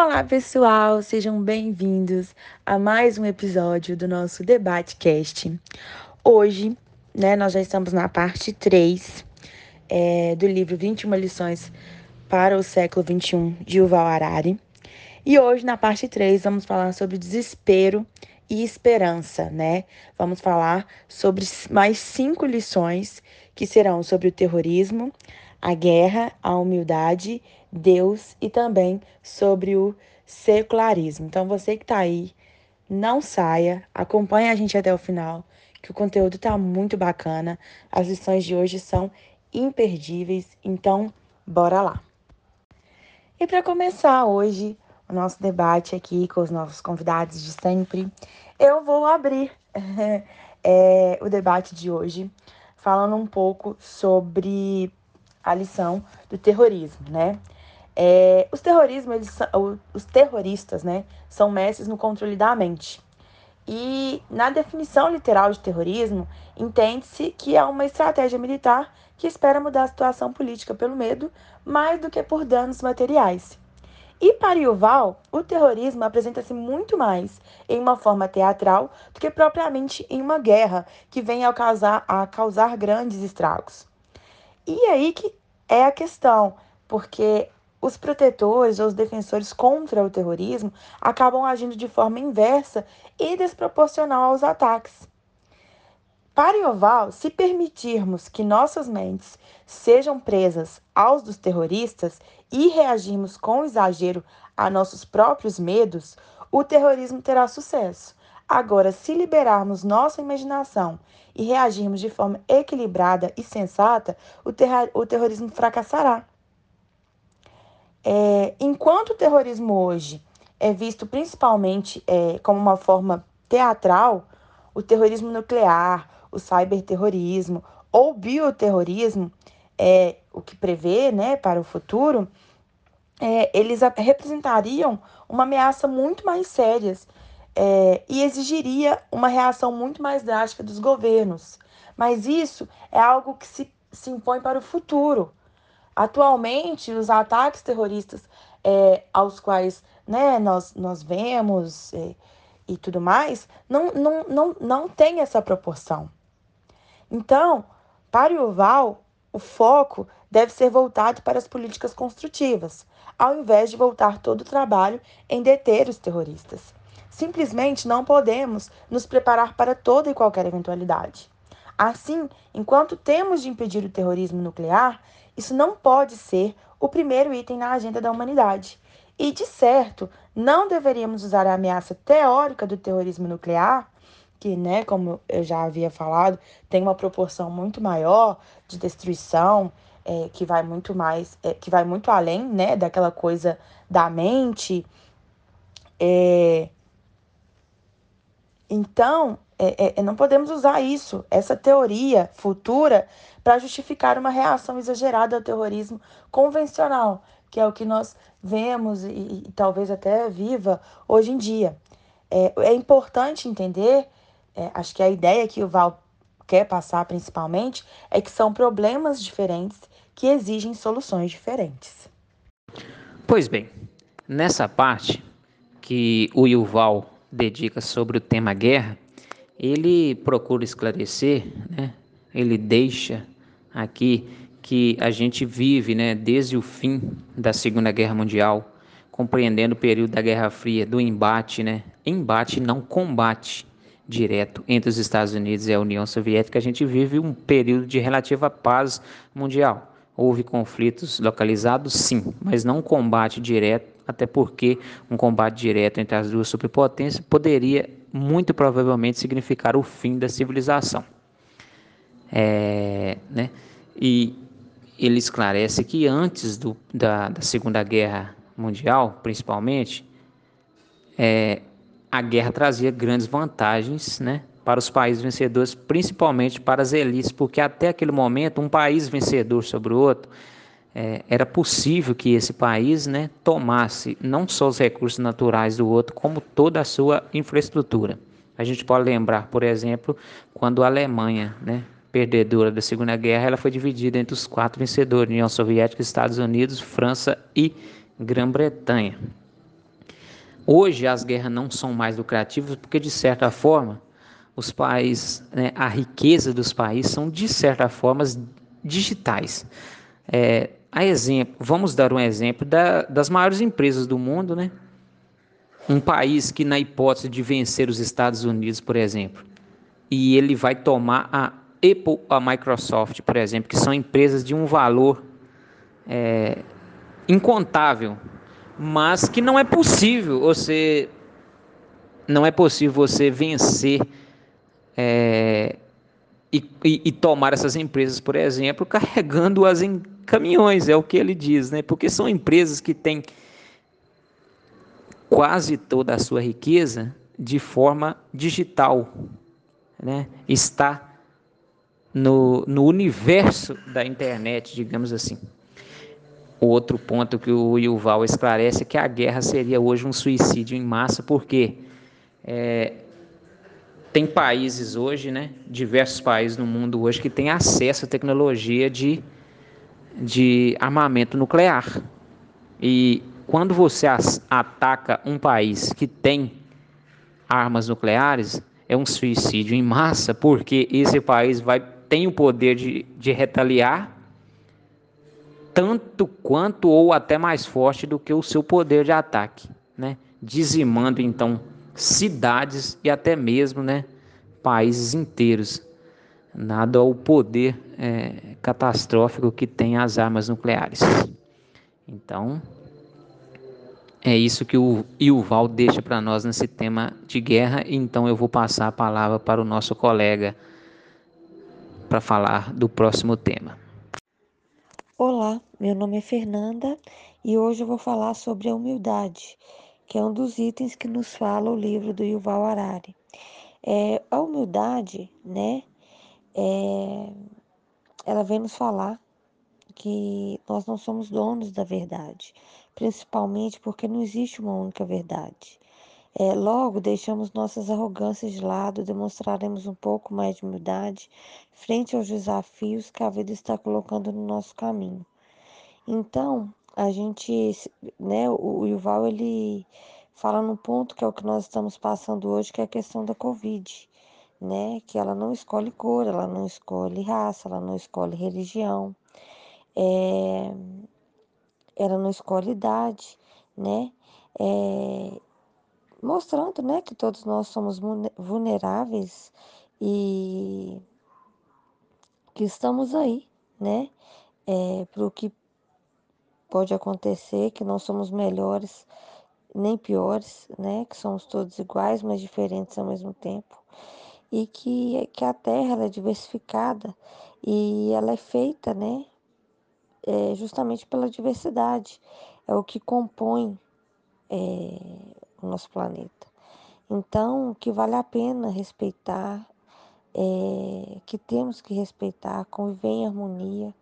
Olá, pessoal, sejam bem-vindos a mais um episódio do nosso Debate Cast. Hoje, né, nós já estamos na parte 3 é, do livro 21 lições para o século 21 de Yuval Harari. E hoje, na parte 3, vamos falar sobre desespero e esperança, né? Vamos falar sobre mais cinco lições que serão sobre o terrorismo, a guerra, a humildade, Deus e também sobre o secularismo. Então, você que está aí, não saia, acompanhe a gente até o final, que o conteúdo está muito bacana. As lições de hoje são imperdíveis, então bora lá. E para começar hoje o nosso debate aqui com os nossos convidados de sempre, eu vou abrir é, o debate de hoje falando um pouco sobre a lição do terrorismo, né? É, os terrorismo, eles, os terroristas, né, são mestres no controle da mente. E na definição literal de terrorismo, entende-se que é uma estratégia militar que espera mudar a situação política pelo medo mais do que por danos materiais. E para Yuval, o terrorismo apresenta-se muito mais em uma forma teatral do que propriamente em uma guerra que vem a causar, a causar grandes estragos. E aí que é a questão, porque os protetores ou os defensores contra o terrorismo acabam agindo de forma inversa e desproporcional aos ataques. Para Yoval, se permitirmos que nossas mentes sejam presas aos dos terroristas e reagirmos com exagero a nossos próprios medos, o terrorismo terá sucesso. Agora, se liberarmos nossa imaginação e reagirmos de forma equilibrada e sensata, o, ter o terrorismo fracassará. É, enquanto o terrorismo hoje é visto principalmente é, como uma forma teatral, o terrorismo nuclear, o cyberterrorismo ou bioterrorismo, é, o que prevê né, para o futuro, é, eles representariam uma ameaça muito mais séria é, e exigiria uma reação muito mais drástica dos governos. Mas isso é algo que se, se impõe para o futuro. Atualmente, os ataques terroristas é, aos quais né, nós, nós vemos é, e tudo mais, não, não, não, não tem essa proporção. Então, para o Yuval, o foco deve ser voltado para as políticas construtivas, ao invés de voltar todo o trabalho em deter os terroristas. Simplesmente não podemos nos preparar para toda e qualquer eventualidade. Assim, enquanto temos de impedir o terrorismo nuclear, isso não pode ser o primeiro item na agenda da humanidade. E, de certo, não deveríamos usar a ameaça teórica do terrorismo nuclear que, né, como eu já havia falado, tem uma proporção muito maior de destruição, é, que vai muito mais, é, que vai muito além, né, daquela coisa da mente. É... Então, é, é, é, não podemos usar isso, essa teoria futura, para justificar uma reação exagerada ao terrorismo convencional, que é o que nós vemos e, e talvez até viva hoje em dia. É, é importante entender é, acho que a ideia que o Val quer passar principalmente é que são problemas diferentes que exigem soluções diferentes. Pois bem, nessa parte que o Yuval dedica sobre o tema guerra, ele procura esclarecer, né? ele deixa aqui que a gente vive né, desde o fim da Segunda Guerra Mundial, compreendendo o período da Guerra Fria, do embate, né? embate não combate, direto entre os Estados Unidos e a União Soviética, a gente vive um período de relativa paz mundial. Houve conflitos localizados, sim, mas não combate direto, até porque um combate direto entre as duas superpotências poderia muito provavelmente significar o fim da civilização. É, né? E ele esclarece que antes do, da, da Segunda Guerra Mundial, principalmente, é, a guerra trazia grandes vantagens né, para os países vencedores, principalmente para as elites, porque até aquele momento, um país vencedor sobre o outro, é, era possível que esse país né, tomasse não só os recursos naturais do outro, como toda a sua infraestrutura. A gente pode lembrar, por exemplo, quando a Alemanha, né, perdedora da Segunda Guerra, ela foi dividida entre os quatro vencedores, União Soviética, Estados Unidos, França e Grã-Bretanha. hoje as guerras não são mais lucrativas porque, de certa forma, os países, né, a riqueza dos países são, de certa forma, digitais. É, a exemplo, vamos dar um exemplo da, das maiores empresas do mundo, né? Um país que, na hipótese de vencer os Estados Unidos, por exemplo, e ele vai tomar a Apple, a Microsoft, por exemplo, que são empresas de um valor é, incontável, mas que não é possível você não é possível você vencer é, e, e, e, tomar essas empresas, por exemplo, carregando-as em caminhões, é o que ele diz, né? Porque são empresas que têm quase toda a sua riqueza de forma digital, né? Está no, no universo da internet, digamos assim. Outro ponto que o Yuval esclarece é que a guerra seria hoje um suicídio em massa, porque é, tem países hoje, né, diversos países no mundo hoje que têm acesso à tecnologia de, de armamento nuclear. E quando você ataca um país que tem armas nucleares, é um suicídio em massa, porque esse país vai tem o poder de, de retaliar tanto quanto ou até mais forte do que o seu poder de ataque, né? Dizimando então cidades e até mesmo né, países inteiros, nada ao poder é, catastrófico que tem as armas nucleares. Então, é isso que o Yuval deixa para nós nesse tema de guerra. Então, eu vou passar a palavra para o nosso colega para falar do próximo tema. Olá, meu nome é Fernanda e hoje eu vou falar sobre a humildade que é um dos itens que nos fala o livro do Yuval Harari. É, a humildade, né, é, ela vem nos falar que nós não somos donos da verdade, principalmente porque não existe uma única verdade. É, logo, deixamos nossas arrogâncias de lado, demonstraremos um pouco mais de humildade frente aos desafios que a vida está colocando no nosso caminho. Então, a gente, né, o Yuval ele fala no ponto que é o que nós estamos passando hoje, que é a questão da Covid, né, que ela não escolhe cor, ela não escolhe raça, ela não escolhe religião, é, ela não escolhe idade, né, é, mostrando, né, que todos nós somos vulneráveis e que estamos aí, né, é, para o que pode acontecer, que não somos melhores nem piores, né? Que somos todos iguais, mas diferentes ao mesmo tempo. E que, que a Terra é diversificada e ela é feita, né? É, justamente pela diversidade. É o que compõe é, o nosso planeta. Então, que vale a pena respeitar, é, que temos que respeitar, conviver em harmonia,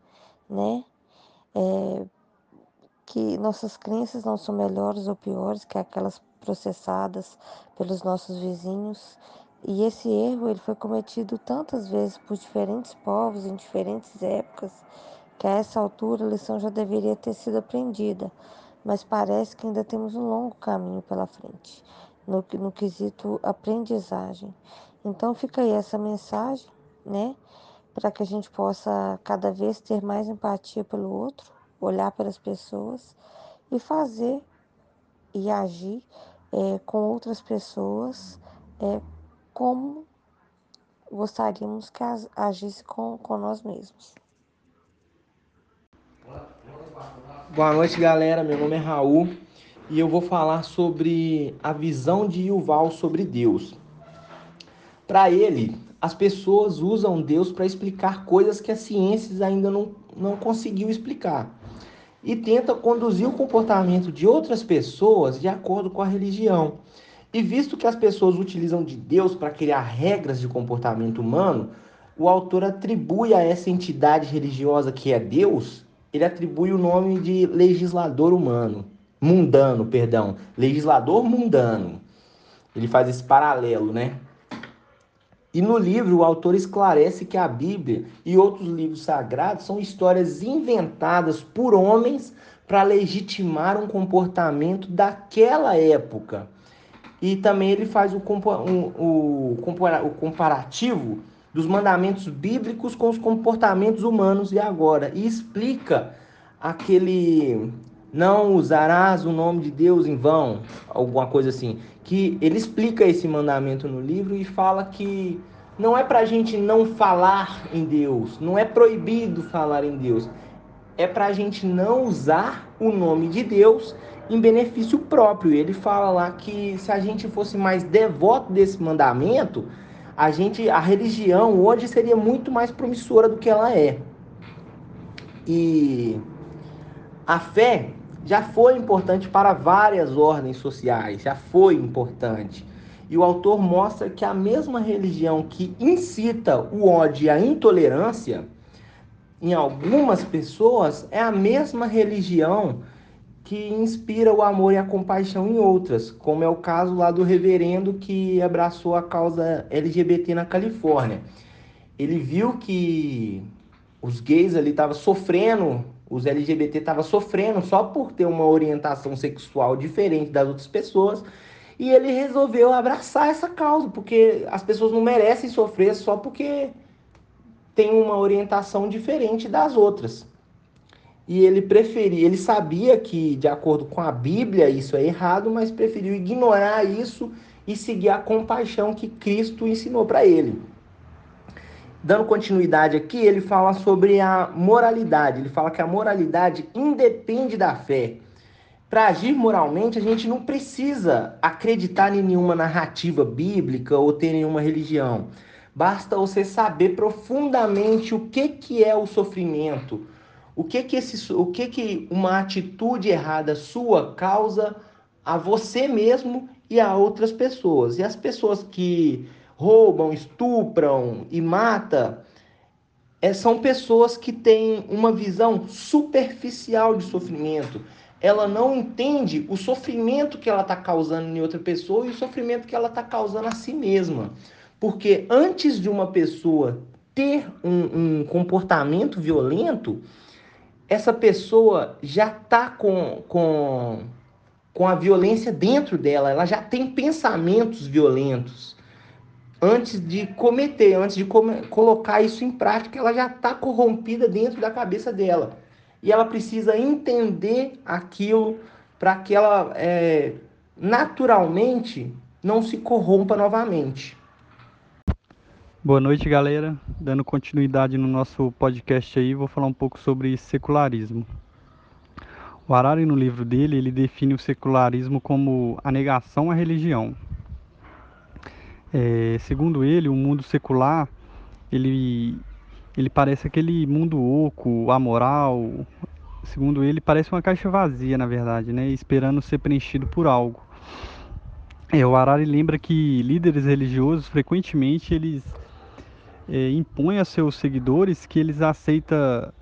né? É, que nossas crenças não são melhores ou piores que aquelas processadas pelos nossos vizinhos. E esse erro ele foi cometido tantas vezes por diferentes povos em diferentes épocas que a essa altura a lição já deveria ter sido aprendida, mas parece que ainda temos um longo caminho pela frente no, no quesito aprendizagem. Então fica aí essa mensagem, né, para que a gente possa cada vez ter mais empatia pelo outro olhar para as pessoas e fazer e agir é, com outras pessoas é, como gostaríamos que agisse com, com nós mesmos. Boa noite, galera. Meu nome é Raul e eu vou falar sobre a visão de Yuval sobre Deus. Para ele, as pessoas usam Deus para explicar coisas que a ciência ainda não, não conseguiu explicar e tenta conduzir o comportamento de outras pessoas de acordo com a religião. E visto que as pessoas utilizam de Deus para criar regras de comportamento humano, o autor atribui a essa entidade religiosa que é Deus, ele atribui o nome de legislador humano, mundano, perdão, legislador mundano. Ele faz esse paralelo, né? E no livro, o autor esclarece que a Bíblia e outros livros sagrados são histórias inventadas por homens para legitimar um comportamento daquela época. E também ele faz o, o, o comparativo dos mandamentos bíblicos com os comportamentos humanos e agora, e explica aquele não usarás o nome de Deus em vão, alguma coisa assim, que ele explica esse mandamento no livro e fala que não é para a gente não falar em Deus, não é proibido falar em Deus, é para a gente não usar o nome de Deus em benefício próprio. Ele fala lá que se a gente fosse mais devoto desse mandamento, a gente, a religião hoje seria muito mais promissora do que ela é. E a fé já foi importante para várias ordens sociais, já foi importante. E o autor mostra que a mesma religião que incita o ódio e a intolerância em algumas pessoas é a mesma religião que inspira o amor e a compaixão em outras, como é o caso lá do reverendo que abraçou a causa LGBT na Califórnia. Ele viu que os gays ali estavam sofrendo, os LGBT estavam sofrendo só por ter uma orientação sexual diferente das outras pessoas, e ele resolveu abraçar essa causa, porque as pessoas não merecem sofrer só porque tem uma orientação diferente das outras e ele preferia, ele sabia que de acordo com a Bíblia isso é errado, mas preferiu ignorar isso e seguir a compaixão que Cristo ensinou para ele. Dando continuidade aqui, ele fala sobre a moralidade. Ele fala que a moralidade independe da fé. Para agir moralmente, a gente não precisa acreditar em nenhuma narrativa bíblica ou ter nenhuma religião. Basta você saber profundamente o que, que é o sofrimento, o que que, esse, o que que uma atitude errada sua causa a você mesmo e a outras pessoas. E as pessoas que roubam, estupram e matam é, são pessoas que têm uma visão superficial de sofrimento. Ela não entende o sofrimento que ela está causando em outra pessoa e o sofrimento que ela está causando a si mesma. Porque antes de uma pessoa ter um, um comportamento violento, essa pessoa já está com, com, com a violência dentro dela, ela já tem pensamentos violentos. Antes de cometer, antes de colocar isso em prática, ela já está corrompida dentro da cabeça dela. E ela precisa entender aquilo para que ela é, naturalmente não se corrompa novamente. Boa noite, galera. Dando continuidade no nosso podcast aí, vou falar um pouco sobre secularismo. O Harari, no livro dele, ele define o secularismo como a negação à religião. É, segundo ele, o mundo secular, ele, ele parece aquele mundo oco, amoral. Segundo ele, parece uma caixa vazia, na verdade, né? Esperando ser preenchido por algo. É, o Harari lembra que líderes religiosos, frequentemente, eles é, impõe a seus seguidores que eles aceitam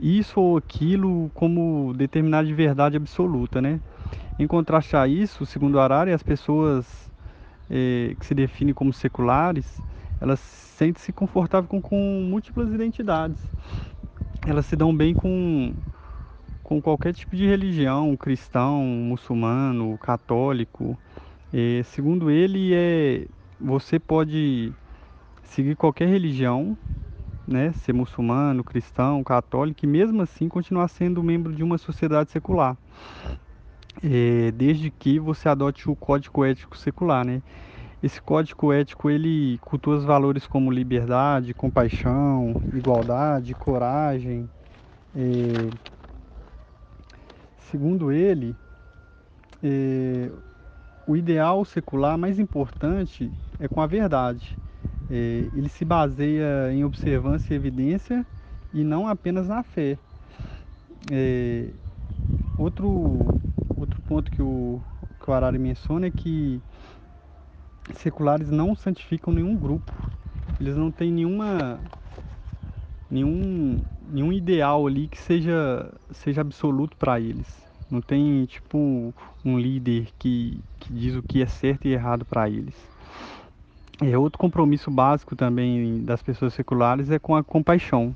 isso ou aquilo como determinada de verdade absoluta, né? Em contraste a isso, segundo Arari, as pessoas é, que se definem como seculares, elas sentem-se confortáveis com, com múltiplas identidades. Elas se dão bem com, com qualquer tipo de religião, cristão, muçulmano, católico. É, segundo ele, é, você pode seguir qualquer religião, né, ser muçulmano, cristão, católico, e mesmo assim continuar sendo membro de uma sociedade secular, é, desde que você adote o código ético secular, né? Esse código ético ele cultua os valores como liberdade, compaixão, igualdade, coragem. É, segundo ele, é, o ideal secular mais importante é com a verdade. É, ele se baseia em observância e evidência e não apenas na fé. É, outro, outro ponto que o, que o Arari menciona é que seculares não santificam nenhum grupo. Eles não têm nenhuma nenhum nenhum ideal ali que seja seja absoluto para eles. Não tem tipo um líder que, que diz o que é certo e errado para eles. É, outro compromisso básico também das pessoas seculares é com a compaixão.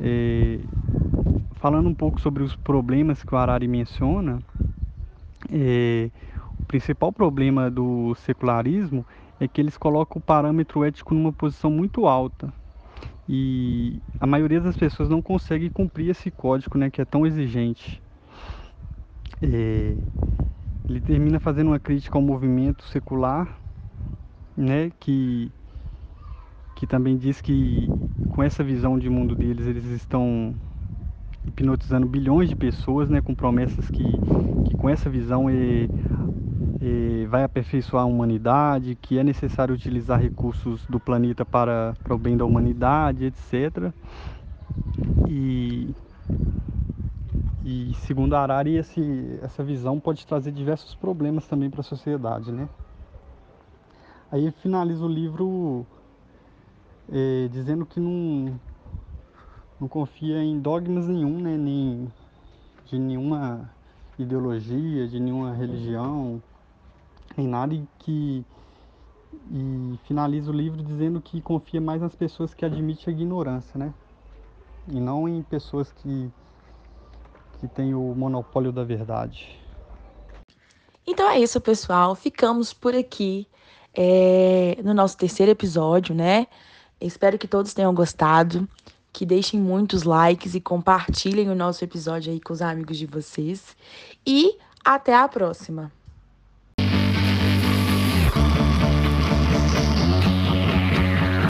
É, falando um pouco sobre os problemas que o Harari menciona, é, principal problema do secularismo é que eles colocam o parâmetro ético numa posição muito alta. E a maioria das pessoas não consegue cumprir esse código, né, que é tão exigente. É, ele termina fazendo uma crítica ao movimento secular, né, que que também diz que com essa visão de mundo deles eles estão hipnotizando bilhões de pessoas, né, com promessas que, que com essa visão é, é, vai aperfeiçoar a humanidade, que é necessário utilizar recursos do planeta para, para o bem da humanidade, etc. E, e segundo Arari, esse, essa visão pode trazer diversos problemas também para a sociedade, né? Aí finaliza o livro é, dizendo que não, não confia em dogmas nenhum, né? Nem de nenhuma ideologia, de nenhuma religião, em nada e que e finaliza o livro dizendo que confia mais nas pessoas que admitem a ignorância, né? E não em pessoas que que têm o monopólio da verdade. Então é isso, pessoal. Ficamos por aqui é, no nosso terceiro episódio, né? Espero que todos tenham gostado que deixem muitos likes e compartilhem o nosso episódio aí com os amigos de vocês. E até a próxima!